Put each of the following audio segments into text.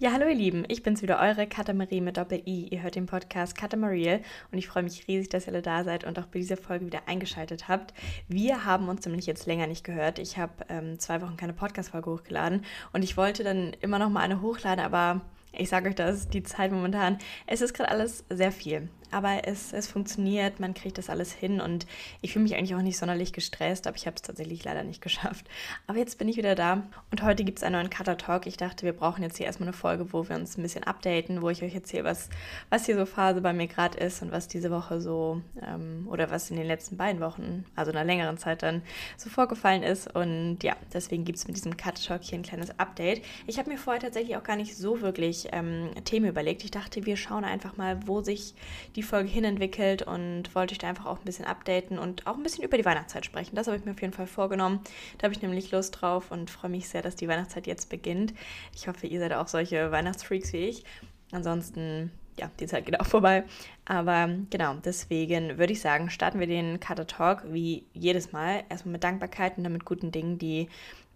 Ja, hallo ihr Lieben, ich bin's wieder, eure Katamarie mit Doppel-I. Ihr hört den Podcast Katamariel und ich freue mich riesig, dass ihr alle da seid und auch bei dieser Folge wieder eingeschaltet habt. Wir haben uns nämlich jetzt länger nicht gehört. Ich habe ähm, zwei Wochen keine Podcast-Folge hochgeladen und ich wollte dann immer noch mal eine hochladen, aber ich sage euch das, die Zeit momentan, es ist gerade alles sehr viel aber es, es funktioniert, man kriegt das alles hin und ich fühle mich eigentlich auch nicht sonderlich gestresst, aber ich habe es tatsächlich leider nicht geschafft. Aber jetzt bin ich wieder da und heute gibt es einen neuen Cutter Talk. Ich dachte, wir brauchen jetzt hier erstmal eine Folge, wo wir uns ein bisschen updaten, wo ich euch erzähle, was, was hier so Phase bei mir gerade ist und was diese Woche so ähm, oder was in den letzten beiden Wochen, also einer längeren Zeit dann so vorgefallen ist. Und ja, deswegen gibt es mit diesem Cutter Talk hier ein kleines Update. Ich habe mir vorher tatsächlich auch gar nicht so wirklich ähm, Themen überlegt. Ich dachte, wir schauen einfach mal, wo sich die Folge hinentwickelt und wollte ich da einfach auch ein bisschen updaten und auch ein bisschen über die Weihnachtszeit sprechen. Das habe ich mir auf jeden Fall vorgenommen. Da habe ich nämlich Lust drauf und freue mich sehr, dass die Weihnachtszeit jetzt beginnt. Ich hoffe, ihr seid auch solche Weihnachtsfreaks wie ich. Ansonsten, ja, die Zeit geht auch vorbei. Aber genau, deswegen würde ich sagen, starten wir den Cutter Talk wie jedes Mal. Erstmal mit Dankbarkeit und dann mit guten Dingen, die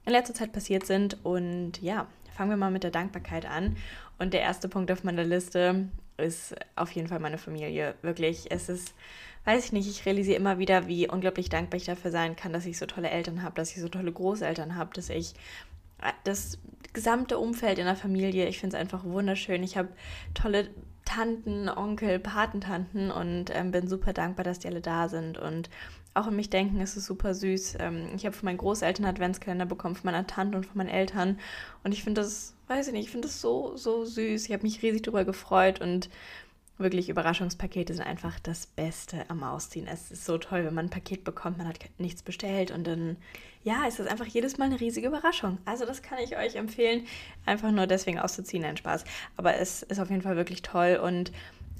in letzter Zeit passiert sind. Und ja, fangen wir mal mit der Dankbarkeit an. Und der erste Punkt auf meiner Liste ist auf jeden Fall meine Familie. Wirklich, es ist, weiß ich nicht, ich realisiere immer wieder, wie unglaublich dankbar ich dafür sein kann, dass ich so tolle Eltern habe, dass ich so tolle Großeltern habe, dass ich äh, das gesamte Umfeld in der Familie, ich finde es einfach wunderschön. Ich habe tolle Tanten, Onkel, Patentanten und ähm, bin super dankbar, dass die alle da sind und auch an mich denken, ist es super süß. Ähm, ich habe von meinen Großeltern Adventskalender bekommen, von meiner Tante und von meinen Eltern und ich finde das weiß ich nicht, ich finde es so, so süß. Ich habe mich riesig darüber gefreut und wirklich Überraschungspakete sind einfach das Beste am Ausziehen. Es ist so toll, wenn man ein Paket bekommt, man hat nichts bestellt und dann, ja, ist das einfach jedes Mal eine riesige Überraschung. Also das kann ich euch empfehlen, einfach nur deswegen auszuziehen, ein Spaß. Aber es ist auf jeden Fall wirklich toll und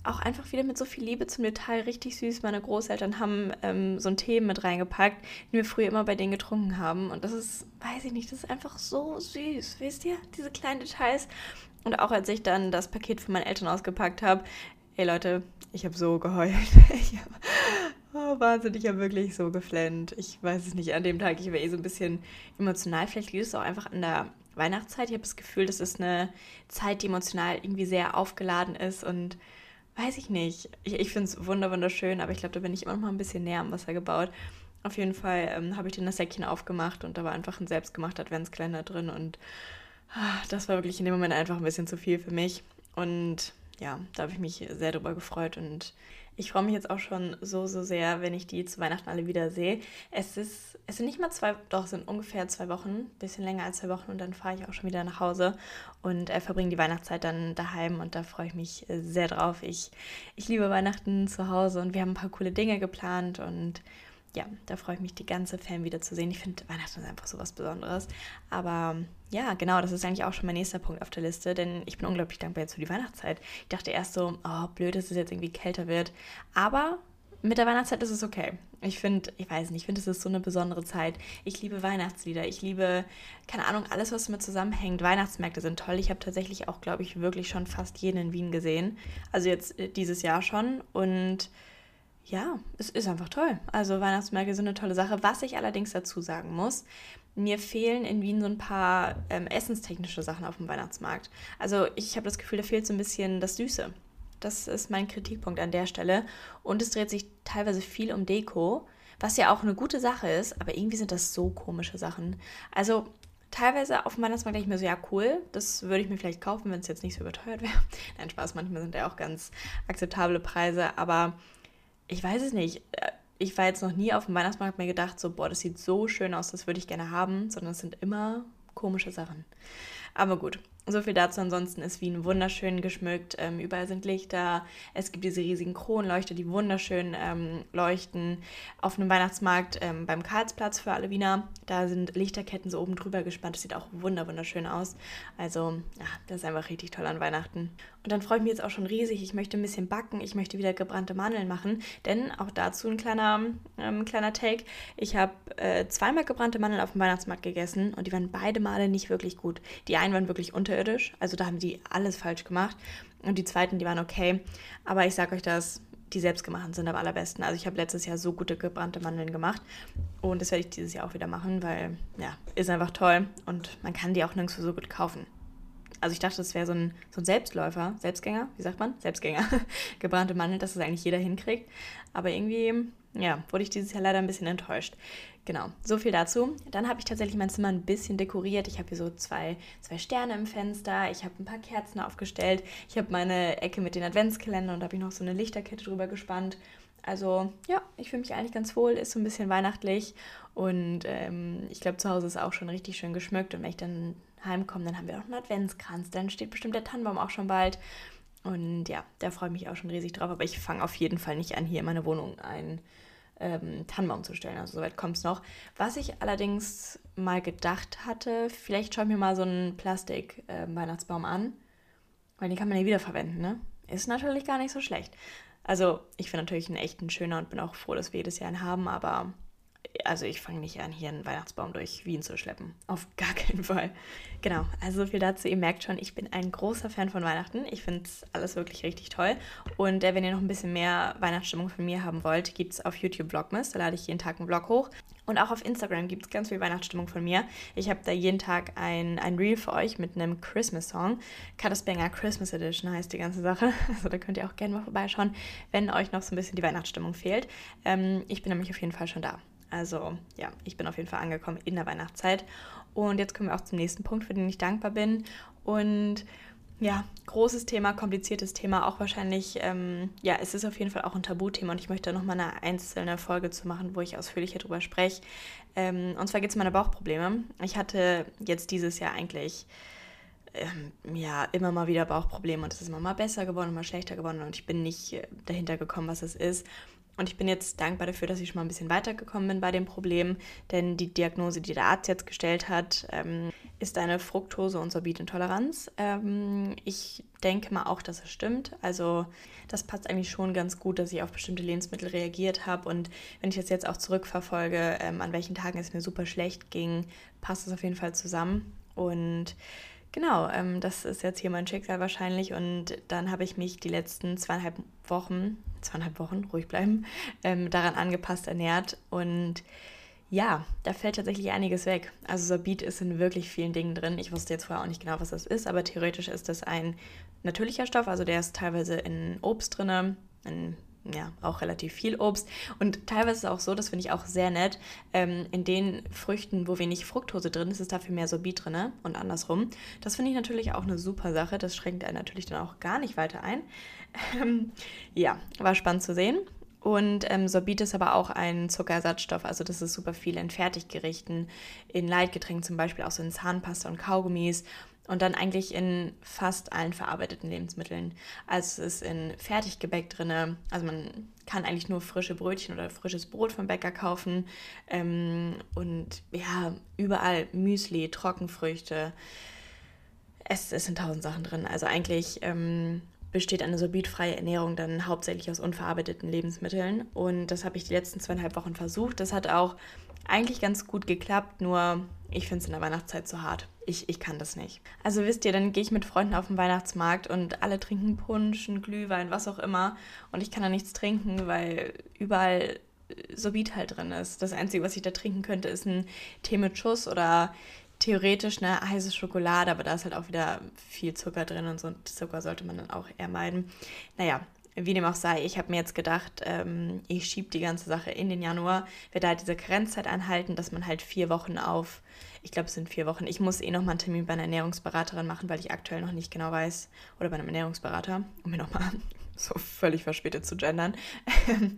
auch einfach wieder mit so viel Liebe zum Detail, richtig süß. Meine Großeltern haben ähm, so ein Tee mit reingepackt, den wir früher immer bei denen getrunken haben. Und das ist, weiß ich nicht, das ist einfach so süß, wisst ihr? Diese kleinen Details. Und auch als ich dann das Paket von meinen Eltern ausgepackt habe, ey Leute, ich habe so geheult. Ich hab, oh, Wahnsinn, ich habe wirklich so geflennt. Ich weiß es nicht, an dem Tag, ich war eh so ein bisschen emotional. Vielleicht liegt es auch einfach an der Weihnachtszeit. Ich habe das Gefühl, das ist eine Zeit, die emotional irgendwie sehr aufgeladen ist und weiß ich nicht. Ich, ich finde es wunderschön, aber ich glaube, da bin ich immer noch mal ein bisschen näher am Wasser gebaut. Auf jeden Fall ähm, habe ich dann das Säckchen aufgemacht und da war einfach ein selbstgemachter Adventskalender drin und ah, das war wirklich in dem Moment einfach ein bisschen zu viel für mich. Und ja, da habe ich mich sehr drüber gefreut und ich freue mich jetzt auch schon so, so sehr, wenn ich die zu Weihnachten alle wieder sehe. Es ist, es sind nicht mal zwei, doch, es sind ungefähr zwei Wochen, ein bisschen länger als zwei Wochen und dann fahre ich auch schon wieder nach Hause und äh, verbringe die Weihnachtszeit dann daheim und da freue ich mich äh, sehr drauf. Ich, ich liebe Weihnachten zu Hause und wir haben ein paar coole Dinge geplant und ja, da freue ich mich, die ganze Fan wieder zu sehen. Ich finde, Weihnachten ist einfach so was Besonderes. Aber ja, genau, das ist eigentlich auch schon mein nächster Punkt auf der Liste, denn ich bin unglaublich dankbar jetzt für die Weihnachtszeit. Ich dachte erst so, oh, blöd, dass es jetzt irgendwie kälter wird. Aber mit der Weihnachtszeit ist es okay. Ich finde, ich weiß nicht, ich finde, es ist so eine besondere Zeit. Ich liebe Weihnachtslieder. Ich liebe, keine Ahnung, alles, was damit zusammenhängt. Weihnachtsmärkte sind toll. Ich habe tatsächlich auch, glaube ich, wirklich schon fast jeden in Wien gesehen. Also jetzt äh, dieses Jahr schon. Und ja, es ist einfach toll. Also Weihnachtsmärkte sind eine tolle Sache. Was ich allerdings dazu sagen muss, mir fehlen in Wien so ein paar ähm, essenstechnische Sachen auf dem Weihnachtsmarkt. Also ich habe das Gefühl, da fehlt so ein bisschen das Süße. Das ist mein Kritikpunkt an der Stelle. Und es dreht sich teilweise viel um Deko, was ja auch eine gute Sache ist, aber irgendwie sind das so komische Sachen. Also teilweise auf dem Weihnachtsmarkt denke ich mir so, ja cool, das würde ich mir vielleicht kaufen, wenn es jetzt nicht so überteuert wäre. Nein, Spaß, manchmal sind ja auch ganz akzeptable Preise, aber ich weiß es nicht. Äh, ich war jetzt noch nie auf dem Weihnachtsmarkt mir gedacht, so, boah, das sieht so schön aus, das würde ich gerne haben, sondern es sind immer komische Sachen. Aber gut, so viel dazu. Ansonsten ist Wien wunderschön geschmückt. Ähm, überall sind Lichter. Es gibt diese riesigen Kronleuchter, die wunderschön ähm, leuchten. Auf einem Weihnachtsmarkt ähm, beim Karlsplatz für alle Wiener. Da sind Lichterketten so oben drüber gespannt. Das sieht auch wunderschön aus. Also, ja, das ist einfach richtig toll an Weihnachten. Und dann freue ich mich jetzt auch schon riesig. Ich möchte ein bisschen backen. Ich möchte wieder gebrannte Mandeln machen. Denn auch dazu ein kleiner, ähm, kleiner Take. Ich habe äh, zweimal gebrannte Mandeln auf dem Weihnachtsmarkt gegessen und die waren beide Male nicht wirklich gut. Die einen waren wirklich unterirdisch. Also da haben die alles falsch gemacht. Und die zweiten, die waren okay. Aber ich sage euch das, die selbstgemachten sind am allerbesten. Also ich habe letztes Jahr so gute gebrannte Mandeln gemacht und das werde ich dieses Jahr auch wieder machen, weil ja, ist einfach toll und man kann die auch nirgendwo so gut kaufen. Also ich dachte, das wäre so ein, so ein Selbstläufer, Selbstgänger, wie sagt man? Selbstgänger. Gebrannte Mandeln, dass das eigentlich jeder hinkriegt. Aber irgendwie, ja, wurde ich dieses Jahr leider ein bisschen enttäuscht. Genau, so viel dazu. Dann habe ich tatsächlich mein Zimmer ein bisschen dekoriert. Ich habe hier so zwei, zwei Sterne im Fenster. Ich habe ein paar Kerzen aufgestellt. Ich habe meine Ecke mit den Adventskalendern und habe ich noch so eine Lichterkette drüber gespannt. Also ja, ich fühle mich eigentlich ganz wohl, ist so ein bisschen weihnachtlich und ähm, ich glaube, zu Hause ist auch schon richtig schön geschmückt und wenn ich dann heimkomme, dann haben wir auch einen Adventskranz, dann steht bestimmt der Tannenbaum auch schon bald und ja, da freue ich mich auch schon riesig drauf, aber ich fange auf jeden Fall nicht an, hier in meine Wohnung ein ähm, Tannenbaum zu stellen. Also soweit kommt es noch. Was ich allerdings mal gedacht hatte, vielleicht schaue ich mir mal so einen Plastik-Weihnachtsbaum ähm, äh, an, weil den kann man ja wiederverwenden, ne? Ist natürlich gar nicht so schlecht. Also ich finde natürlich einen echten schöner und bin auch froh, dass wir jedes Jahr einen haben, aber also ich fange nicht an, hier einen Weihnachtsbaum durch Wien zu schleppen. Auf gar keinen Fall. Genau, also so viel dazu. Ihr merkt schon, ich bin ein großer Fan von Weihnachten. Ich finde es alles wirklich richtig toll. Und äh, wenn ihr noch ein bisschen mehr Weihnachtsstimmung von mir haben wollt, gibt es auf YouTube Vlogmas. Da lade ich jeden Tag einen Vlog hoch. Und auch auf Instagram gibt es ganz viel Weihnachtsstimmung von mir. Ich habe da jeden Tag ein, ein Reel für euch mit einem Christmas-Song. Banger Christmas Edition heißt die ganze Sache. Also da könnt ihr auch gerne mal vorbeischauen, wenn euch noch so ein bisschen die Weihnachtsstimmung fehlt. Ähm, ich bin nämlich auf jeden Fall schon da. Also ja, ich bin auf jeden Fall angekommen in der Weihnachtszeit. Und jetzt kommen wir auch zum nächsten Punkt, für den ich dankbar bin. Und ja, großes Thema, kompliziertes Thema, auch wahrscheinlich, ähm, ja, es ist auf jeden Fall auch ein Tabuthema und ich möchte nochmal eine einzelne Folge zu machen, wo ich ausführlicher drüber spreche. Ähm, und zwar geht es um meine Bauchprobleme. Ich hatte jetzt dieses Jahr eigentlich ähm, ja, immer mal wieder Bauchprobleme und es ist immer mal besser geworden, immer schlechter geworden und ich bin nicht äh, dahinter gekommen, was es ist. Und ich bin jetzt dankbar dafür, dass ich schon mal ein bisschen weitergekommen bin bei dem Problem, denn die Diagnose, die der Arzt jetzt gestellt hat, ähm, ist eine Fructose- und Sorbitintoleranz. Ähm, ich denke mal auch, dass es stimmt. Also das passt eigentlich schon ganz gut, dass ich auf bestimmte Lebensmittel reagiert habe. Und wenn ich das jetzt auch zurückverfolge, ähm, an welchen Tagen es mir super schlecht ging, passt es auf jeden Fall zusammen. Und Genau, ähm, das ist jetzt hier mein Schicksal wahrscheinlich. Und dann habe ich mich die letzten zweieinhalb Wochen, zweieinhalb Wochen, ruhig bleiben, ähm, daran angepasst ernährt. Und ja, da fällt tatsächlich einiges weg. Also Sorbit ist in wirklich vielen Dingen drin. Ich wusste jetzt vorher auch nicht genau, was das ist, aber theoretisch ist das ein natürlicher Stoff. Also der ist teilweise in Obst drin, in ja, auch relativ viel Obst. Und teilweise ist es auch so, das finde ich auch sehr nett, ähm, in den Früchten, wo wenig Fructose drin ist, ist dafür mehr Sorbit drin und andersrum. Das finde ich natürlich auch eine super Sache. Das schränkt einen natürlich dann auch gar nicht weiter ein. Ähm, ja, war spannend zu sehen. Und ähm, Sorbit ist aber auch ein Zuckerersatzstoff, also das ist super viel in Fertiggerichten, in Leitgetränken zum Beispiel, auch so in Zahnpasta und Kaugummis und dann eigentlich in fast allen verarbeiteten Lebensmitteln. Also es ist in Fertiggebäck drin. Also man kann eigentlich nur frische Brötchen oder frisches Brot vom Bäcker kaufen. Ähm, und ja, überall Müsli, Trockenfrüchte. Es, es sind tausend Sachen drin. Also eigentlich ähm, besteht eine sorbitfreie Ernährung dann hauptsächlich aus unverarbeiteten Lebensmitteln. Und das habe ich die letzten zweieinhalb Wochen versucht. Das hat auch eigentlich ganz gut geklappt, nur ich finde es in der Weihnachtszeit zu hart. Ich, ich kann das nicht. Also wisst ihr, dann gehe ich mit Freunden auf den Weihnachtsmarkt und alle trinken Punsch, Glühwein, was auch immer. Und ich kann da nichts trinken, weil überall Sorbit halt drin ist. Das Einzige, was ich da trinken könnte, ist ein Tee mit Schuss oder theoretisch eine heiße Schokolade, aber da ist halt auch wieder viel Zucker drin und so Zucker sollte man dann auch eher meiden. Naja, wie dem auch sei, ich habe mir jetzt gedacht, ähm, ich schiebe die ganze Sache in den Januar, werde halt diese Karenzzeit anhalten, dass man halt vier Wochen auf, ich glaube es sind vier Wochen, ich muss eh nochmal einen Termin bei einer Ernährungsberaterin machen, weil ich aktuell noch nicht genau weiß, oder bei einem Ernährungsberater, um mir nochmal so völlig verspätet zu gendern.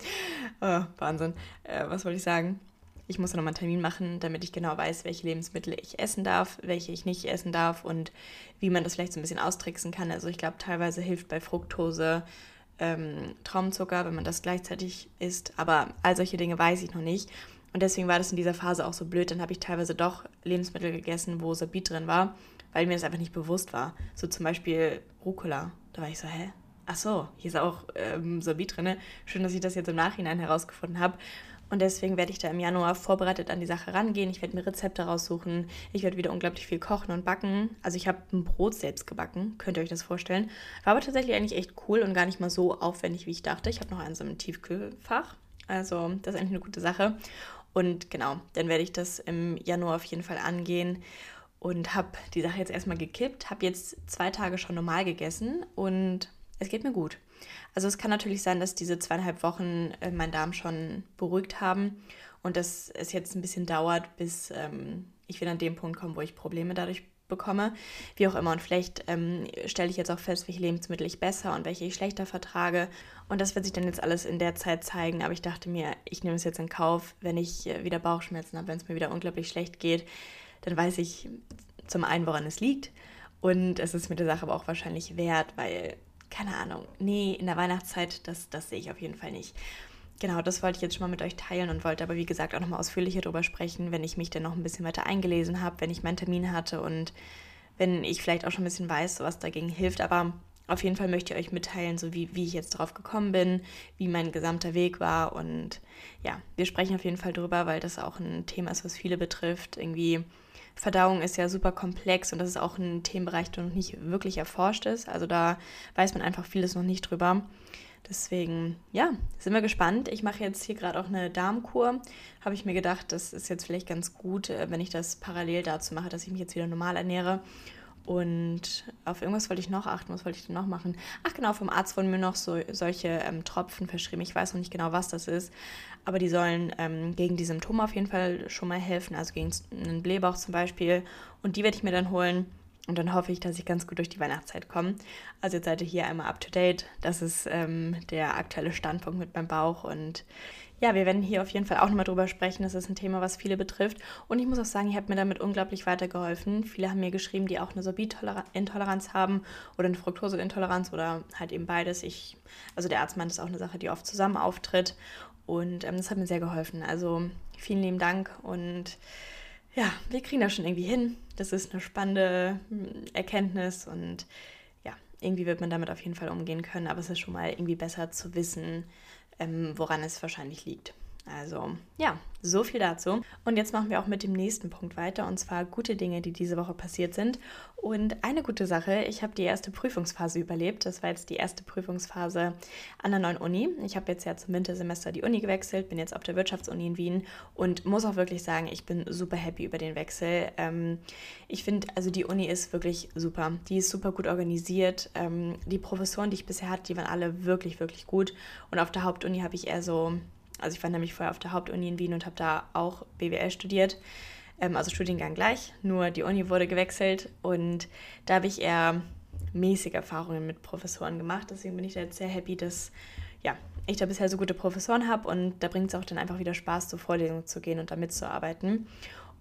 oh, Wahnsinn. Äh, was wollte ich sagen? Ich muss nochmal einen Termin machen, damit ich genau weiß, welche Lebensmittel ich essen darf, welche ich nicht essen darf und wie man das vielleicht so ein bisschen austricksen kann. Also ich glaube, teilweise hilft bei Fructose ähm, Traumzucker, wenn man das gleichzeitig isst. Aber all solche Dinge weiß ich noch nicht. Und deswegen war das in dieser Phase auch so blöd. Dann habe ich teilweise doch Lebensmittel gegessen, wo Sorbit drin war, weil mir das einfach nicht bewusst war. So zum Beispiel Rucola. Da war ich so, hä? Ach so, hier ist auch ähm, Sorbit drin. Schön, dass ich das jetzt im Nachhinein herausgefunden habe. Und deswegen werde ich da im Januar vorbereitet an die Sache rangehen. Ich werde mir Rezepte raussuchen. Ich werde wieder unglaublich viel kochen und backen. Also ich habe ein Brot selbst gebacken, könnt ihr euch das vorstellen. War aber tatsächlich eigentlich echt cool und gar nicht mal so aufwendig, wie ich dachte. Ich habe noch eins im Tiefkühlfach. Also das ist eigentlich eine gute Sache. Und genau, dann werde ich das im Januar auf jeden Fall angehen. und habe die Sache jetzt erstmal gekippt, habe jetzt zwei Tage schon normal gegessen und es geht mir gut. Also es kann natürlich sein, dass diese zweieinhalb Wochen äh, meinen Darm schon beruhigt haben und dass es jetzt ein bisschen dauert, bis ähm, ich wieder an den Punkt komme, wo ich Probleme dadurch bekomme. Wie auch immer. Und vielleicht ähm, stelle ich jetzt auch fest, welche Lebensmittel ich besser und welche ich schlechter vertrage. Und das wird sich dann jetzt alles in der Zeit zeigen. Aber ich dachte mir, ich nehme es jetzt in Kauf, wenn ich äh, wieder Bauchschmerzen habe, wenn es mir wieder unglaublich schlecht geht, dann weiß ich zum einen, woran es liegt. Und es ist mir der Sache aber auch wahrscheinlich wert, weil, keine Ahnung, nee, in der Weihnachtszeit, das, das sehe ich auf jeden Fall nicht. Genau, das wollte ich jetzt schon mal mit euch teilen und wollte aber, wie gesagt, auch nochmal ausführlicher darüber sprechen, wenn ich mich dann noch ein bisschen weiter eingelesen habe, wenn ich meinen Termin hatte und wenn ich vielleicht auch schon ein bisschen weiß, was dagegen hilft. Aber auf jeden Fall möchte ich euch mitteilen, so wie, wie ich jetzt drauf gekommen bin, wie mein gesamter Weg war. Und ja, wir sprechen auf jeden Fall drüber, weil das auch ein Thema ist, was viele betrifft. Irgendwie Verdauung ist ja super komplex und das ist auch ein Themenbereich, der noch nicht wirklich erforscht ist. Also da weiß man einfach vieles noch nicht drüber. Deswegen, ja, sind wir gespannt. Ich mache jetzt hier gerade auch eine Darmkur. Habe ich mir gedacht, das ist jetzt vielleicht ganz gut, äh, wenn ich das parallel dazu mache, dass ich mich jetzt wieder normal ernähre. Und auf irgendwas wollte ich noch achten. Was wollte ich denn noch machen? Ach genau, vom Arzt wurden mir noch so, solche ähm, Tropfen verschrieben. Ich weiß noch nicht genau, was das ist. Aber die sollen ähm, gegen die Symptome auf jeden Fall schon mal helfen. Also gegen einen Blähbauch zum Beispiel. Und die werde ich mir dann holen. Und dann hoffe ich, dass ich ganz gut durch die Weihnachtszeit komme. Also jetzt seid ihr hier einmal up to date. Das ist ähm, der aktuelle Standpunkt mit meinem Bauch. Und ja, wir werden hier auf jeden Fall auch nochmal drüber sprechen. Das ist ein Thema, was viele betrifft. Und ich muss auch sagen, ihr habt mir damit unglaublich weitergeholfen. Viele haben mir geschrieben, die auch eine Sorbit-Intoleranz haben oder eine Fructoseintoleranz oder halt eben beides. Ich, also der Arzt meint, das ist auch eine Sache, die oft zusammen auftritt. Und ähm, das hat mir sehr geholfen. Also vielen lieben Dank und ja, wir kriegen das schon irgendwie hin. Das ist eine spannende hm, Erkenntnis und ja, irgendwie wird man damit auf jeden Fall umgehen können, aber es ist schon mal irgendwie besser zu wissen, ähm, woran es wahrscheinlich liegt. Also ja, so viel dazu. Und jetzt machen wir auch mit dem nächsten Punkt weiter, und zwar gute Dinge, die diese Woche passiert sind. Und eine gute Sache, ich habe die erste Prüfungsphase überlebt. Das war jetzt die erste Prüfungsphase an der neuen Uni. Ich habe jetzt ja zum Wintersemester die Uni gewechselt, bin jetzt auf der Wirtschaftsuni in Wien und muss auch wirklich sagen, ich bin super happy über den Wechsel. Ähm, ich finde, also die Uni ist wirklich super. Die ist super gut organisiert. Ähm, die Professoren, die ich bisher hatte, die waren alle wirklich, wirklich gut. Und auf der Hauptuni habe ich eher so also ich war nämlich vorher auf der Hauptuni in Wien und habe da auch BWL studiert. Ähm, also Studiengang gleich, nur die Uni wurde gewechselt und da habe ich eher mäßige Erfahrungen mit Professoren gemacht. Deswegen bin ich da jetzt sehr happy, dass ja, ich da bisher so gute Professoren habe und da bringt es auch dann einfach wieder Spaß, zur Vorlesung zu gehen und da mitzuarbeiten.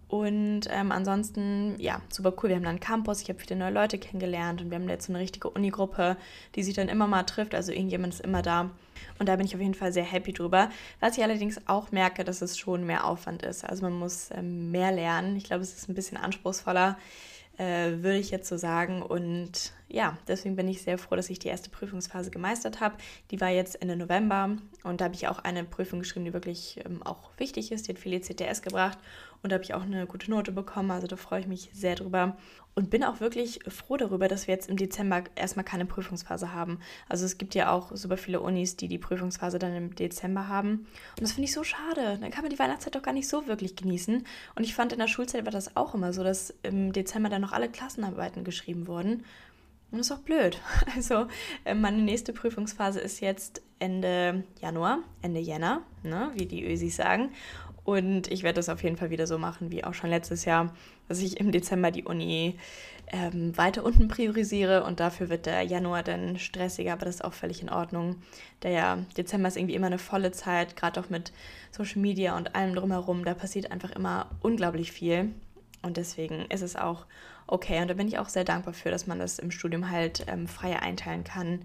Und ähm, ansonsten, ja, super cool. Wir haben dann einen Campus, ich habe viele neue Leute kennengelernt und wir haben jetzt so eine richtige Unigruppe, die sich dann immer mal trifft. Also irgendjemand ist immer da. Und da bin ich auf jeden Fall sehr happy drüber. Was ich allerdings auch merke, dass es schon mehr Aufwand ist. Also man muss ähm, mehr lernen. Ich glaube, es ist ein bisschen anspruchsvoller, äh, würde ich jetzt so sagen. Und ja, deswegen bin ich sehr froh, dass ich die erste Prüfungsphase gemeistert habe. Die war jetzt Ende November und da habe ich auch eine Prüfung geschrieben, die wirklich ähm, auch wichtig ist. Die hat viele CTS gebracht und da habe ich auch eine gute Note bekommen. Also da freue ich mich sehr drüber und bin auch wirklich froh darüber, dass wir jetzt im Dezember erstmal keine Prüfungsphase haben. Also es gibt ja auch super viele Unis, die die Prüfungsphase dann im Dezember haben. Und das finde ich so schade. Dann kann man die Weihnachtszeit doch gar nicht so wirklich genießen. Und ich fand in der Schulzeit war das auch immer so, dass im Dezember dann noch alle Klassenarbeiten geschrieben wurden. Und das ist auch blöd. Also äh, meine nächste Prüfungsphase ist jetzt Ende Januar, Ende Jänner, ne, wie die Ösis sagen. Und ich werde das auf jeden Fall wieder so machen wie auch schon letztes Jahr, dass ich im Dezember die Uni ähm, weiter unten priorisiere und dafür wird der Januar dann stressiger, aber das ist auch völlig in Ordnung. Der Dezember ist irgendwie immer eine volle Zeit, gerade auch mit Social Media und allem drumherum. Da passiert einfach immer unglaublich viel und deswegen ist es auch okay. Und da bin ich auch sehr dankbar für, dass man das im Studium halt ähm, freier einteilen kann,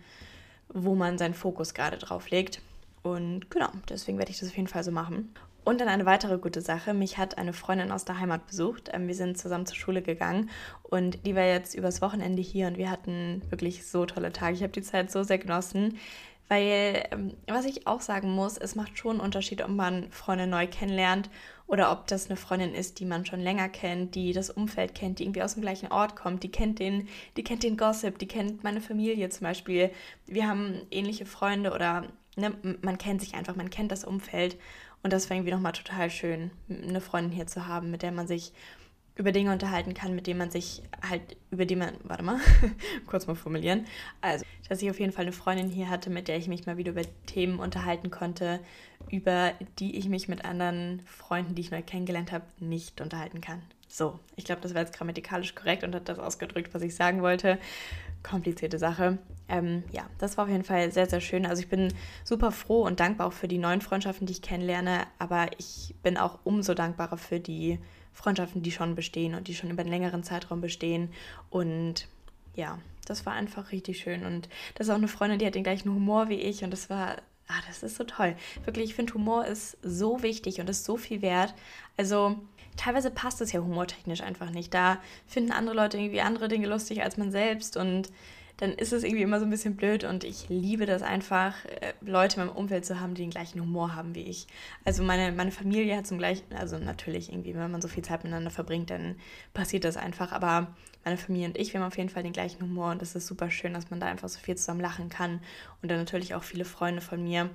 wo man seinen Fokus gerade drauf legt. Und genau, deswegen werde ich das auf jeden Fall so machen. Und dann eine weitere gute Sache. Mich hat eine Freundin aus der Heimat besucht. Ähm, wir sind zusammen zur Schule gegangen und die war jetzt übers Wochenende hier und wir hatten wirklich so tolle Tage. Ich habe die Zeit so sehr genossen, weil, ähm, was ich auch sagen muss, es macht schon einen Unterschied, ob man Freunde neu kennenlernt oder ob das eine Freundin ist, die man schon länger kennt, die das Umfeld kennt, die irgendwie aus dem gleichen Ort kommt, die kennt den, die kennt den Gossip, die kennt meine Familie zum Beispiel. Wir haben ähnliche Freunde oder ne, man kennt sich einfach, man kennt das Umfeld. Und das war irgendwie nochmal total schön, eine Freundin hier zu haben, mit der man sich über Dinge unterhalten kann, mit denen man sich halt, über die man, warte mal, kurz mal formulieren. Also, dass ich auf jeden Fall eine Freundin hier hatte, mit der ich mich mal wieder über Themen unterhalten konnte, über die ich mich mit anderen Freunden, die ich neu kennengelernt habe, nicht unterhalten kann. So, ich glaube, das war jetzt grammatikalisch korrekt und hat das ausgedrückt, was ich sagen wollte. Komplizierte Sache. Ähm, ja, das war auf jeden Fall sehr, sehr schön. Also ich bin super froh und dankbar auch für die neuen Freundschaften, die ich kennenlerne, aber ich bin auch umso dankbarer für die Freundschaften, die schon bestehen und die schon über einen längeren Zeitraum bestehen. Und ja, das war einfach richtig schön. Und das ist auch eine Freundin, die hat den gleichen Humor wie ich und das war, ah, das ist so toll. Wirklich, ich finde, Humor ist so wichtig und ist so viel wert. Also teilweise passt es ja humortechnisch einfach nicht. Da finden andere Leute irgendwie andere Dinge lustig als man selbst und dann ist es irgendwie immer so ein bisschen blöd und ich liebe das einfach, äh, Leute in meinem Umfeld zu haben, die den gleichen Humor haben wie ich. Also meine, meine Familie hat zum gleichen, also natürlich irgendwie, wenn man so viel Zeit miteinander verbringt, dann passiert das einfach, aber meine Familie und ich, wir haben auf jeden Fall den gleichen Humor und es ist super schön, dass man da einfach so viel zusammen lachen kann und dann natürlich auch viele Freunde von mir.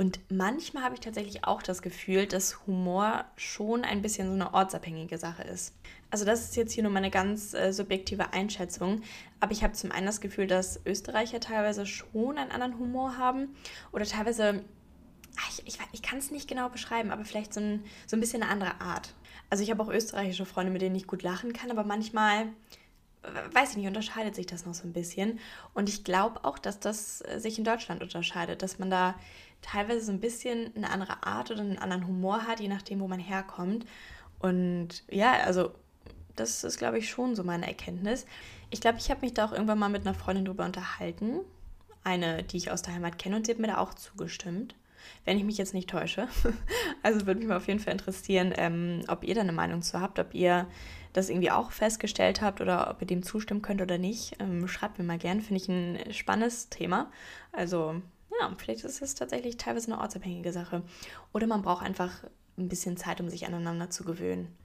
Und manchmal habe ich tatsächlich auch das Gefühl, dass Humor schon ein bisschen so eine ortsabhängige Sache ist. Also das ist jetzt hier nur meine ganz äh, subjektive Einschätzung, aber ich habe zum einen das Gefühl, dass Österreicher teilweise schon einen anderen Humor haben oder teilweise, ich, ich, ich kann es nicht genau beschreiben, aber vielleicht so ein, so ein bisschen eine andere Art. Also ich habe auch österreichische Freunde, mit denen ich gut lachen kann, aber manchmal, weiß ich nicht, unterscheidet sich das noch so ein bisschen. Und ich glaube auch, dass das äh, sich in Deutschland unterscheidet, dass man da teilweise so ein bisschen eine andere Art oder einen anderen Humor hat, je nachdem, wo man herkommt. Und ja, also das ist, glaube ich, schon so meine Erkenntnis. Ich glaube, ich habe mich da auch irgendwann mal mit einer Freundin drüber unterhalten. Eine, die ich aus der Heimat kenne, und sie hat mir da auch zugestimmt. Wenn ich mich jetzt nicht täusche. Also würde mich mal auf jeden Fall interessieren, ähm, ob ihr da eine Meinung zu habt, ob ihr das irgendwie auch festgestellt habt oder ob ihr dem zustimmen könnt oder nicht. Ähm, schreibt mir mal gern, finde ich ein spannendes Thema. Also ja, vielleicht ist es tatsächlich teilweise eine ortsabhängige Sache. Oder man braucht einfach ein bisschen Zeit, um sich aneinander zu gewöhnen.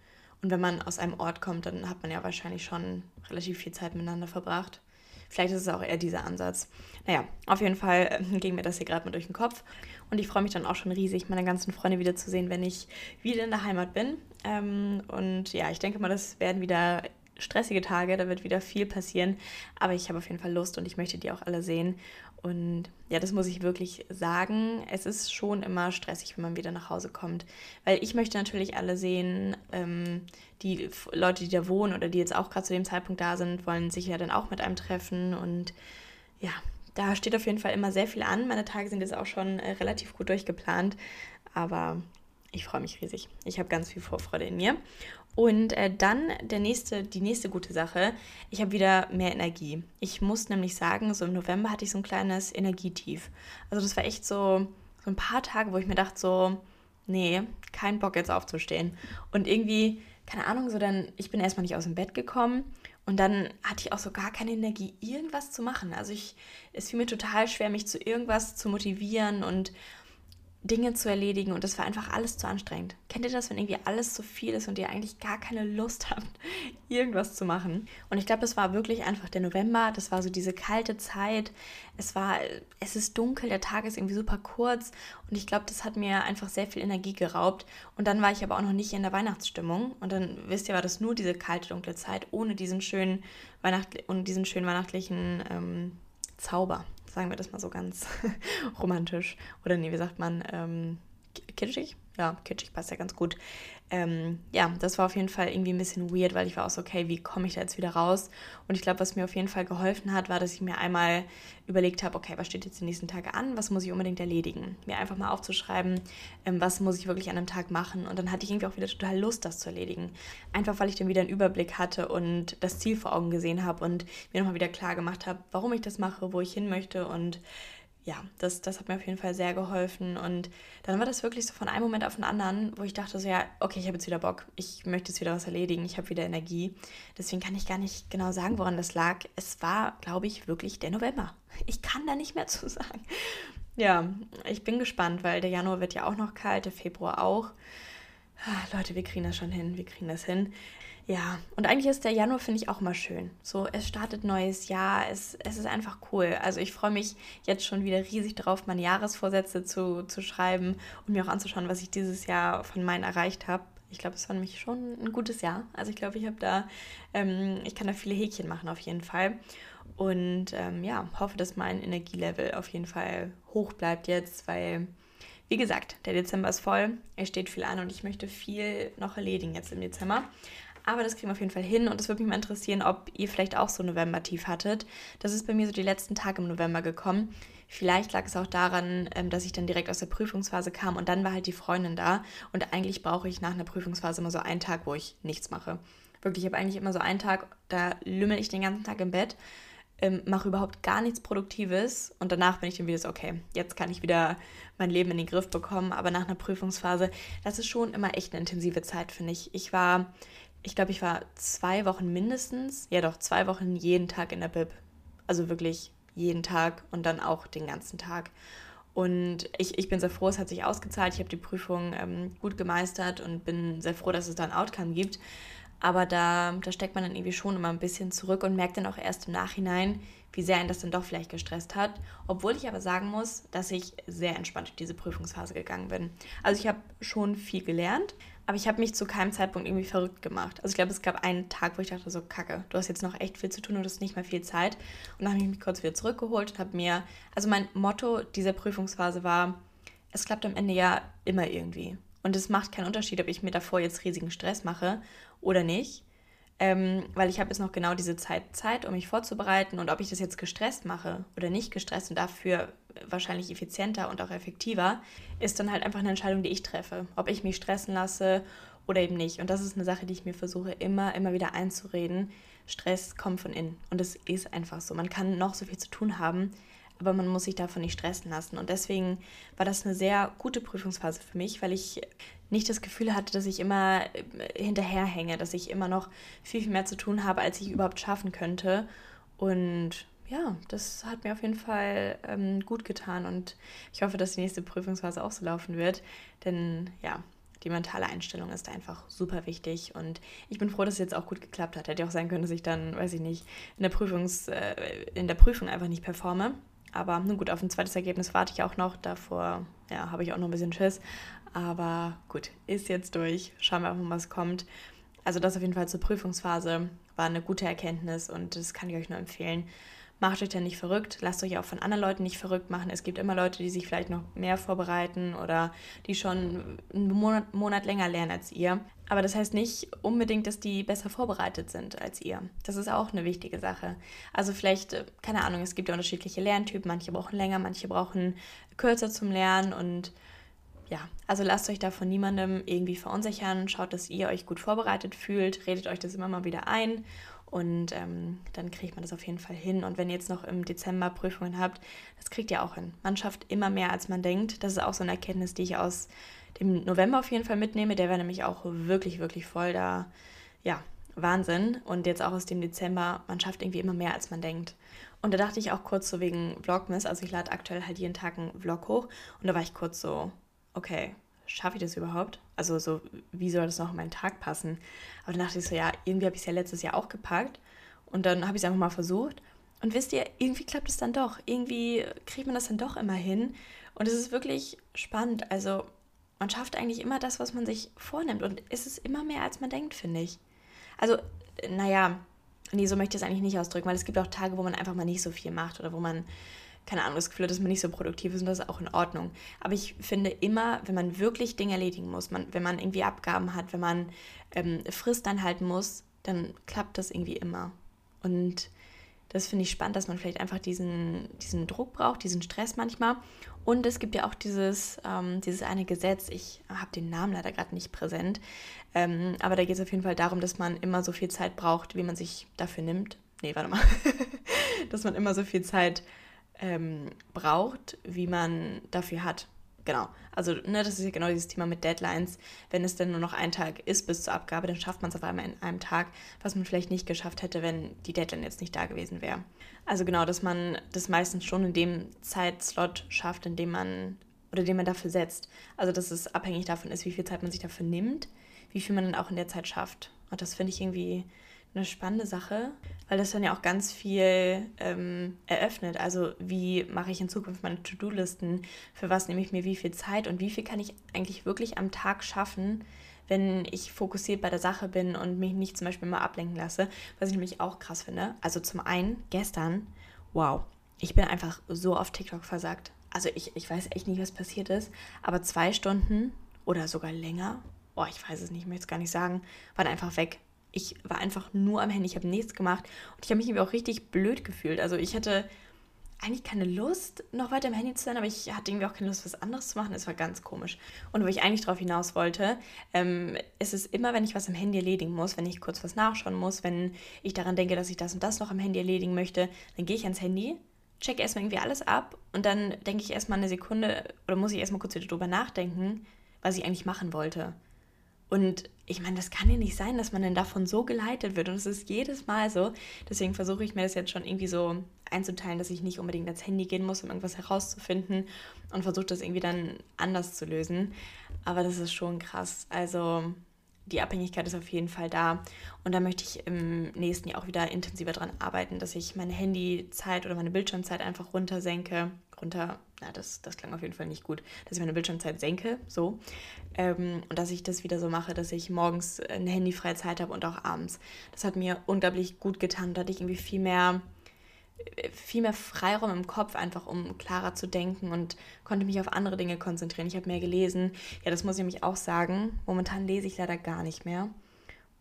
Und wenn man aus einem Ort kommt, dann hat man ja wahrscheinlich schon relativ viel Zeit miteinander verbracht. Vielleicht ist es auch eher dieser Ansatz. Naja, auf jeden Fall äh, ging mir das hier gerade mal durch den Kopf. Und ich freue mich dann auch schon riesig, meine ganzen Freunde wiederzusehen, wenn ich wieder in der Heimat bin. Ähm, und ja, ich denke mal, das werden wieder stressige Tage, da wird wieder viel passieren. Aber ich habe auf jeden Fall Lust und ich möchte die auch alle sehen. Und ja, das muss ich wirklich sagen. Es ist schon immer stressig, wenn man wieder nach Hause kommt. Weil ich möchte natürlich alle sehen, ähm, die Leute, die da wohnen oder die jetzt auch gerade zu dem Zeitpunkt da sind, wollen sich ja dann auch mit einem treffen. Und ja, da steht auf jeden Fall immer sehr viel an. Meine Tage sind jetzt auch schon äh, relativ gut durchgeplant. Aber ich freue mich riesig. Ich habe ganz viel Vorfreude in mir. Und äh, dann der nächste, die nächste gute Sache, ich habe wieder mehr Energie. Ich muss nämlich sagen, so im November hatte ich so ein kleines Energietief. Also das war echt so, so ein paar Tage, wo ich mir dachte so, nee, kein Bock jetzt aufzustehen. Und irgendwie, keine Ahnung, so dann, ich bin erstmal nicht aus dem Bett gekommen und dann hatte ich auch so gar keine Energie, irgendwas zu machen. Also ich, es fiel mir total schwer, mich zu irgendwas zu motivieren und Dinge zu erledigen und das war einfach alles zu anstrengend. Kennt ihr das, wenn irgendwie alles zu viel ist und ihr eigentlich gar keine Lust habt, irgendwas zu machen? Und ich glaube, das war wirklich einfach der November, das war so diese kalte Zeit. Es war, es ist dunkel, der Tag ist irgendwie super kurz und ich glaube, das hat mir einfach sehr viel Energie geraubt. Und dann war ich aber auch noch nicht in der Weihnachtsstimmung und dann wisst ihr, war das nur diese kalte, dunkle Zeit ohne diesen schönen Weihnacht und diesen schönen weihnachtlichen ähm, Zauber sagen wir das mal so ganz romantisch. Oder nee, wie sagt man, ähm, kitschig? Ja, kitschig passt ja ganz gut. Ähm, ja, das war auf jeden Fall irgendwie ein bisschen weird, weil ich war auch so, okay, wie komme ich da jetzt wieder raus? Und ich glaube, was mir auf jeden Fall geholfen hat, war, dass ich mir einmal überlegt habe, okay, was steht jetzt die nächsten Tage an? Was muss ich unbedingt erledigen? Mir einfach mal aufzuschreiben, ähm, was muss ich wirklich an einem Tag machen? Und dann hatte ich irgendwie auch wieder total Lust, das zu erledigen. Einfach, weil ich dann wieder einen Überblick hatte und das Ziel vor Augen gesehen habe und mir nochmal wieder klar gemacht habe, warum ich das mache, wo ich hin möchte und ja, das, das hat mir auf jeden Fall sehr geholfen. Und dann war das wirklich so von einem Moment auf den anderen, wo ich dachte so, ja, okay, ich habe jetzt wieder Bock. Ich möchte jetzt wieder was erledigen. Ich habe wieder Energie. Deswegen kann ich gar nicht genau sagen, woran das lag. Es war, glaube ich, wirklich der November. Ich kann da nicht mehr zu sagen. Ja, ich bin gespannt, weil der Januar wird ja auch noch kalt, der Februar auch. Ah, Leute, wir kriegen das schon hin. Wir kriegen das hin. Ja, und eigentlich ist der Januar, finde ich, auch mal schön. So, es startet neues Jahr, es, es ist einfach cool. Also ich freue mich jetzt schon wieder riesig drauf, meine Jahresvorsätze zu, zu schreiben und mir auch anzuschauen, was ich dieses Jahr von meinen erreicht habe. ich glaube, es war nämlich schon ein gutes Jahr. Also ich glaube, ich habe da, ähm, ich kann da viele Häkchen machen auf jeden Fall. Und ähm, ja, hoffe, dass mein Energielevel auf jeden Fall hoch bleibt jetzt, weil, wie gesagt, der Dezember ist voll, es steht viel an und ich möchte viel noch erledigen jetzt im Dezember. Aber das kriegen wir auf jeden Fall hin und es würde mich mal interessieren, ob ihr vielleicht auch so November-Tief hattet. Das ist bei mir so die letzten Tage im November gekommen. Vielleicht lag es auch daran, ähm, dass ich dann direkt aus der Prüfungsphase kam und dann war halt die Freundin da. Und eigentlich brauche ich nach einer Prüfungsphase immer so einen Tag, wo ich nichts mache. Wirklich, ich habe eigentlich immer so einen Tag, da lümmel ich den ganzen Tag im Bett, ähm, mache überhaupt gar nichts Produktives und danach bin ich dann wieder so, okay, jetzt kann ich wieder mein Leben in den Griff bekommen. Aber nach einer Prüfungsphase, das ist schon immer echt eine intensive Zeit, finde ich. Ich war, ich glaube, ich war zwei Wochen mindestens, ja doch, zwei Wochen jeden Tag in der Bib. Also wirklich jeden Tag und dann auch den ganzen Tag. Und ich, ich bin sehr froh, es hat sich ausgezahlt. Ich habe die Prüfung ähm, gut gemeistert und bin sehr froh, dass es da ein Outcome gibt. Aber da, da steckt man dann irgendwie schon immer ein bisschen zurück und merkt dann auch erst im Nachhinein, wie sehr einen das dann doch vielleicht gestresst hat. Obwohl ich aber sagen muss, dass ich sehr entspannt durch diese Prüfungsphase gegangen bin. Also ich habe schon viel gelernt, aber ich habe mich zu keinem Zeitpunkt irgendwie verrückt gemacht. Also ich glaube, es gab einen Tag, wo ich dachte so, kacke, du hast jetzt noch echt viel zu tun und du hast nicht mehr viel Zeit. Und dann habe ich mich kurz wieder zurückgeholt und habe mir, also mein Motto dieser Prüfungsphase war, es klappt am Ende ja immer irgendwie. Und es macht keinen Unterschied, ob ich mir davor jetzt riesigen Stress mache oder nicht. Ähm, weil ich habe jetzt noch genau diese Zeit Zeit, um mich vorzubereiten und ob ich das jetzt gestresst mache oder nicht gestresst und dafür wahrscheinlich effizienter und auch effektiver, ist dann halt einfach eine Entscheidung, die ich treffe. Ob ich mich stressen lasse oder eben nicht. Und das ist eine Sache, die ich mir versuche immer, immer wieder einzureden. Stress kommt von innen. Und es ist einfach so. Man kann noch so viel zu tun haben, aber man muss sich davon nicht stressen lassen. Und deswegen war das eine sehr gute Prüfungsphase für mich, weil ich nicht das Gefühl hatte, dass ich immer äh, hinterherhänge, dass ich immer noch viel, viel mehr zu tun habe, als ich überhaupt schaffen könnte. Und ja, das hat mir auf jeden Fall ähm, gut getan und ich hoffe, dass die nächste Prüfungsphase auch so laufen wird, denn ja, die mentale Einstellung ist einfach super wichtig und ich bin froh, dass es jetzt auch gut geklappt hat. Hätte auch sein können, dass ich dann, weiß ich nicht, in der, Prüfungs, äh, in der Prüfung einfach nicht performe. Aber nun gut, auf ein zweites Ergebnis warte ich auch noch. Davor ja, habe ich auch noch ein bisschen Schiss. Aber gut, ist jetzt durch. Schauen wir einfach, was kommt. Also das auf jeden Fall zur Prüfungsphase war eine gute Erkenntnis und das kann ich euch nur empfehlen macht euch dann nicht verrückt, lasst euch auch von anderen Leuten nicht verrückt machen. Es gibt immer Leute, die sich vielleicht noch mehr vorbereiten oder die schon einen Monat, Monat länger lernen als ihr. Aber das heißt nicht unbedingt, dass die besser vorbereitet sind als ihr. Das ist auch eine wichtige Sache. Also vielleicht, äh, keine Ahnung, es gibt ja unterschiedliche Lerntypen. Manche brauchen länger, manche brauchen kürzer zum Lernen und ja, also lasst euch da von niemandem irgendwie verunsichern. Schaut, dass ihr euch gut vorbereitet fühlt. Redet euch das immer mal wieder ein und ähm, dann kriegt man das auf jeden Fall hin. Und wenn ihr jetzt noch im Dezember Prüfungen habt, das kriegt ihr auch hin. Man schafft immer mehr, als man denkt. Das ist auch so eine Erkenntnis, die ich aus dem November auf jeden Fall mitnehme. Der wäre nämlich auch wirklich, wirklich voll da. Ja, Wahnsinn. Und jetzt auch aus dem Dezember, man schafft irgendwie immer mehr, als man denkt. Und da dachte ich auch kurz so wegen Vlogmas, also ich lade aktuell halt jeden Tag einen Vlog hoch. Und da war ich kurz so, okay, schaffe ich das überhaupt? Also so, wie soll das noch in meinen Tag passen? Aber dann dachte ich so, ja, irgendwie habe ich es ja letztes Jahr auch gepackt und dann habe ich es einfach mal versucht. Und wisst ihr, irgendwie klappt es dann doch. Irgendwie kriegt man das dann doch immer hin. Und es ist wirklich spannend. Also man schafft eigentlich immer das, was man sich vornimmt. Und es ist immer mehr, als man denkt, finde ich. Also, naja, nee, so möchte ich es eigentlich nicht ausdrücken, weil es gibt auch Tage, wo man einfach mal nicht so viel macht oder wo man keine Ahnung, das Gefühl dass man nicht so produktiv ist und das ist auch in Ordnung. Aber ich finde immer, wenn man wirklich Dinge erledigen muss, man, wenn man irgendwie Abgaben hat, wenn man ähm, Frist einhalten muss, dann klappt das irgendwie immer. Und das finde ich spannend, dass man vielleicht einfach diesen, diesen Druck braucht, diesen Stress manchmal. Und es gibt ja auch dieses, ähm, dieses eine Gesetz, ich habe den Namen leider gerade nicht präsent, ähm, aber da geht es auf jeden Fall darum, dass man immer so viel Zeit braucht, wie man sich dafür nimmt. Nee, warte mal. dass man immer so viel Zeit braucht ähm, braucht, wie man dafür hat. Genau. Also, ne, das ist ja genau dieses Thema mit Deadlines. Wenn es denn nur noch ein Tag ist bis zur Abgabe, dann schafft man es auf einmal in einem Tag, was man vielleicht nicht geschafft hätte, wenn die Deadline jetzt nicht da gewesen wäre. Also genau, dass man das meistens schon in dem Zeitslot schafft, in dem man oder den man dafür setzt. Also dass es abhängig davon ist, wie viel Zeit man sich dafür nimmt, wie viel man dann auch in der Zeit schafft. Und das finde ich irgendwie eine spannende Sache, weil das dann ja auch ganz viel ähm, eröffnet. Also wie mache ich in Zukunft meine To-Do-Listen? Für was nehme ich mir wie viel Zeit und wie viel kann ich eigentlich wirklich am Tag schaffen, wenn ich fokussiert bei der Sache bin und mich nicht zum Beispiel mal ablenken lasse, was ich nämlich auch krass finde. Also zum einen, gestern, wow, ich bin einfach so auf TikTok versagt. Also ich, ich weiß echt nicht, was passiert ist, aber zwei Stunden oder sogar länger, boah, ich weiß es nicht, ich möchte es gar nicht sagen, waren einfach weg. Ich war einfach nur am Handy, ich habe nichts gemacht und ich habe mich irgendwie auch richtig blöd gefühlt. Also ich hatte eigentlich keine Lust, noch weiter im Handy zu sein, aber ich hatte irgendwie auch keine Lust, was anderes zu machen. Es war ganz komisch. Und wo ich eigentlich darauf hinaus wollte, ähm, ist es immer, wenn ich was am Handy erledigen muss, wenn ich kurz was nachschauen muss, wenn ich daran denke, dass ich das und das noch am Handy erledigen möchte, dann gehe ich ans Handy, checke erstmal irgendwie alles ab und dann denke ich erstmal eine Sekunde oder muss ich erstmal kurz wieder drüber nachdenken, was ich eigentlich machen wollte. Und ich meine, das kann ja nicht sein, dass man dann davon so geleitet wird. Und es ist jedes Mal so. Deswegen versuche ich mir das jetzt schon irgendwie so einzuteilen, dass ich nicht unbedingt ans Handy gehen muss, um irgendwas herauszufinden und versuche das irgendwie dann anders zu lösen. Aber das ist schon krass. Also die Abhängigkeit ist auf jeden Fall da. Und da möchte ich im nächsten Jahr auch wieder intensiver dran arbeiten, dass ich meine Handyzeit oder meine Bildschirmzeit einfach runtersenke. Runter, na, das, das klang auf jeden Fall nicht gut, dass ich meine Bildschirmzeit senke, so. Ähm, und dass ich das wieder so mache, dass ich morgens eine handyfreie Zeit habe und auch abends. Das hat mir unglaublich gut getan. Da hatte ich irgendwie viel mehr viel mehr Freiraum im Kopf, einfach um klarer zu denken und konnte mich auf andere Dinge konzentrieren. Ich habe mehr gelesen. Ja, das muss ich nämlich auch sagen. Momentan lese ich leider gar nicht mehr.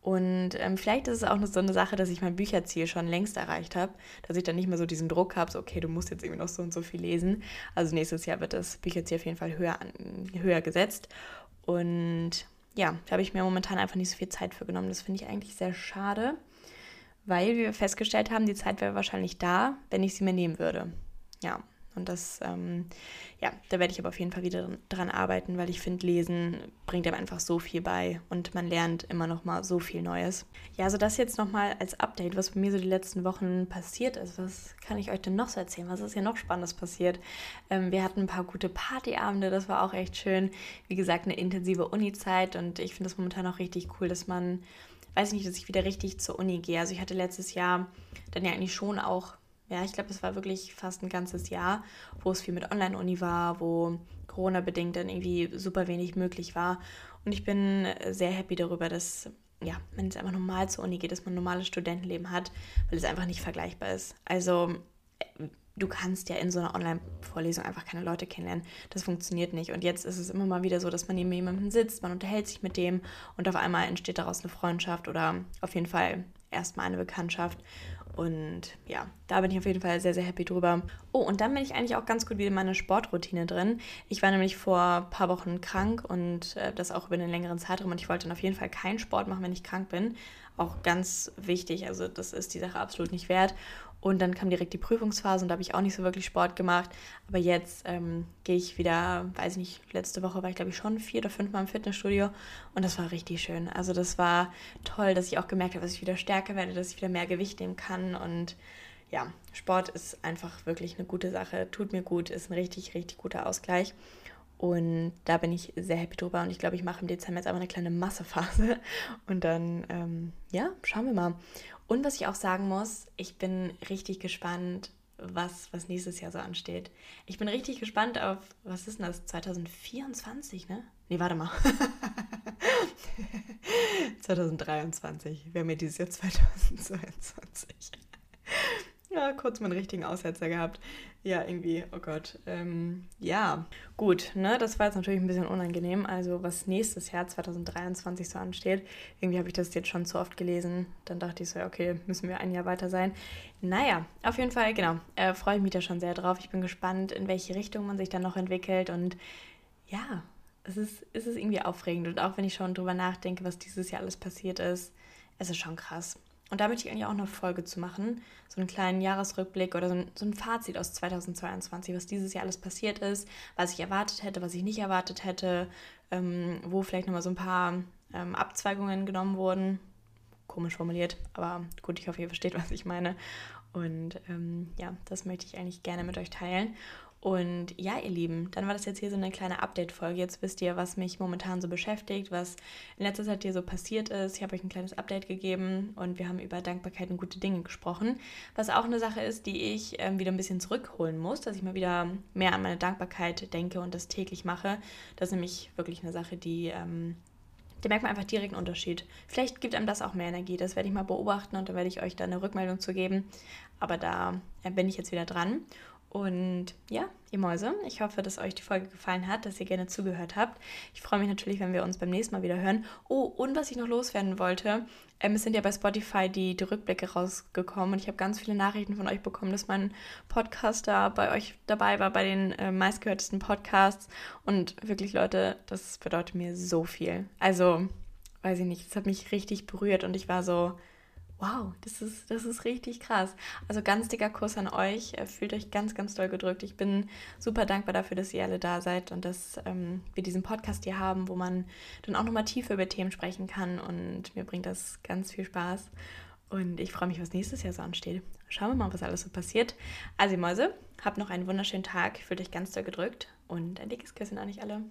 Und ähm, vielleicht ist es auch so eine Sache, dass ich mein Bücherziel schon längst erreicht habe, dass ich dann nicht mehr so diesen Druck habe, so okay, du musst jetzt irgendwie noch so und so viel lesen. Also nächstes Jahr wird das Bücherziel auf jeden Fall höher, an, höher gesetzt. Und ja, da habe ich mir momentan einfach nicht so viel Zeit für genommen. Das finde ich eigentlich sehr schade weil wir festgestellt haben, die Zeit wäre wahrscheinlich da, wenn ich sie mir nehmen würde. Ja, und das, ähm, ja, da werde ich aber auf jeden Fall wieder dran arbeiten, weil ich finde, Lesen bringt einem einfach so viel bei und man lernt immer noch mal so viel Neues. Ja, also das jetzt noch mal als Update, was bei mir so die letzten Wochen passiert ist. Was kann ich euch denn noch so erzählen? Was ist hier noch Spannendes passiert? Ähm, wir hatten ein paar gute Partyabende, das war auch echt schön. Wie gesagt, eine intensive Uni-Zeit und ich finde es momentan auch richtig cool, dass man weiß nicht, dass ich wieder richtig zur Uni gehe. Also ich hatte letztes Jahr dann ja eigentlich schon auch, ja, ich glaube, es war wirklich fast ein ganzes Jahr, wo es viel mit Online-Uni war, wo Corona-bedingt dann irgendwie super wenig möglich war. Und ich bin sehr happy darüber, dass ja, man jetzt einfach normal zur Uni geht, dass man ein normales Studentenleben hat, weil es einfach nicht vergleichbar ist. Also du kannst ja in so einer Online-Vorlesung einfach keine Leute kennenlernen. Das funktioniert nicht. Und jetzt ist es immer mal wieder so, dass man neben jemandem sitzt, man unterhält sich mit dem und auf einmal entsteht daraus eine Freundschaft oder auf jeden Fall erstmal eine Bekanntschaft. Und ja, da bin ich auf jeden Fall sehr, sehr happy drüber. Oh, und dann bin ich eigentlich auch ganz gut wieder in meiner Sportroutine drin. Ich war nämlich vor ein paar Wochen krank und äh, das auch über einen längeren Zeitraum. Und ich wollte dann auf jeden Fall keinen Sport machen, wenn ich krank bin. Auch ganz wichtig. Also, das ist die Sache absolut nicht wert. Und dann kam direkt die Prüfungsphase und da habe ich auch nicht so wirklich Sport gemacht. Aber jetzt ähm, gehe ich wieder, weiß ich nicht, letzte Woche war ich glaube ich schon vier oder fünf Mal im Fitnessstudio und das war richtig schön. Also das war toll, dass ich auch gemerkt habe, dass ich wieder stärker werde, dass ich wieder mehr Gewicht nehmen kann und ja, Sport ist einfach wirklich eine gute Sache, tut mir gut, ist ein richtig, richtig guter Ausgleich. Und da bin ich sehr happy drüber. Und ich glaube, ich mache im Dezember jetzt aber eine kleine Massephase. Und dann, ähm, ja, schauen wir mal. Und was ich auch sagen muss, ich bin richtig gespannt, was, was nächstes Jahr so ansteht. Ich bin richtig gespannt auf, was ist denn das, 2024, ne? Nee, warte mal. 2023. Wir haben ja dieses Jahr 2022 ja, kurz meinen richtigen Aussetzer gehabt. Ja, irgendwie, oh Gott. Ähm, ja, gut, ne, das war jetzt natürlich ein bisschen unangenehm. Also, was nächstes Jahr 2023 so ansteht, irgendwie habe ich das jetzt schon zu oft gelesen. Dann dachte ich so, ja, okay, müssen wir ein Jahr weiter sein. Naja, auf jeden Fall, genau, äh, freue ich mich da schon sehr drauf. Ich bin gespannt, in welche Richtung man sich dann noch entwickelt und ja, es ist, es ist irgendwie aufregend. Und auch wenn ich schon drüber nachdenke, was dieses Jahr alles passiert ist, es ist schon krass. Und da möchte ich eigentlich auch eine Folge zu machen, so einen kleinen Jahresrückblick oder so ein, so ein, Fazit aus 2022, was dieses Jahr alles passiert ist, was ich erwartet hätte, was ich nicht erwartet hätte, ähm, wo vielleicht nochmal so ein paar ähm, Abzweigungen genommen wurden. Komisch formuliert, aber gut, ich hoffe, ihr versteht, was ich meine. Und ähm, ja, das möchte ich eigentlich gerne mit euch teilen. Und ja, ihr Lieben, dann war das jetzt hier so eine kleine Update-Folge. Jetzt wisst ihr, was mich momentan so beschäftigt, was in letzter Zeit hier so passiert ist. Ich habe euch ein kleines Update gegeben und wir haben über Dankbarkeit und gute Dinge gesprochen. Was auch eine Sache ist, die ich ähm, wieder ein bisschen zurückholen muss, dass ich mal wieder mehr an meine Dankbarkeit denke und das täglich mache. Das ist nämlich wirklich eine Sache, die. Ähm, da merkt man einfach direkt einen Unterschied. Vielleicht gibt einem das auch mehr Energie. Das werde ich mal beobachten und da werde ich euch da eine Rückmeldung zu geben. Aber da bin ich jetzt wieder dran. Und ja, ihr Mäuse, ich hoffe, dass euch die Folge gefallen hat, dass ihr gerne zugehört habt. Ich freue mich natürlich, wenn wir uns beim nächsten Mal wieder hören. Oh, und was ich noch loswerden wollte, ähm, es sind ja bei Spotify die, die Rückblicke rausgekommen und ich habe ganz viele Nachrichten von euch bekommen, dass mein Podcast da bei euch dabei war, bei den äh, meistgehörtesten Podcasts. Und wirklich, Leute, das bedeutet mir so viel. Also, weiß ich nicht, es hat mich richtig berührt und ich war so, Wow, das ist, das ist richtig krass. Also ganz dicker Kuss an euch. Fühlt euch ganz, ganz doll gedrückt. Ich bin super dankbar dafür, dass ihr alle da seid und dass ähm, wir diesen Podcast hier haben, wo man dann auch nochmal tiefer über Themen sprechen kann. Und mir bringt das ganz viel Spaß. Und ich freue mich, was nächstes Jahr so ansteht. Schauen wir mal, was alles so passiert. Also, Mäuse, habt noch einen wunderschönen Tag. Fühlt euch ganz doll gedrückt und ein dickes Küsschen an euch alle.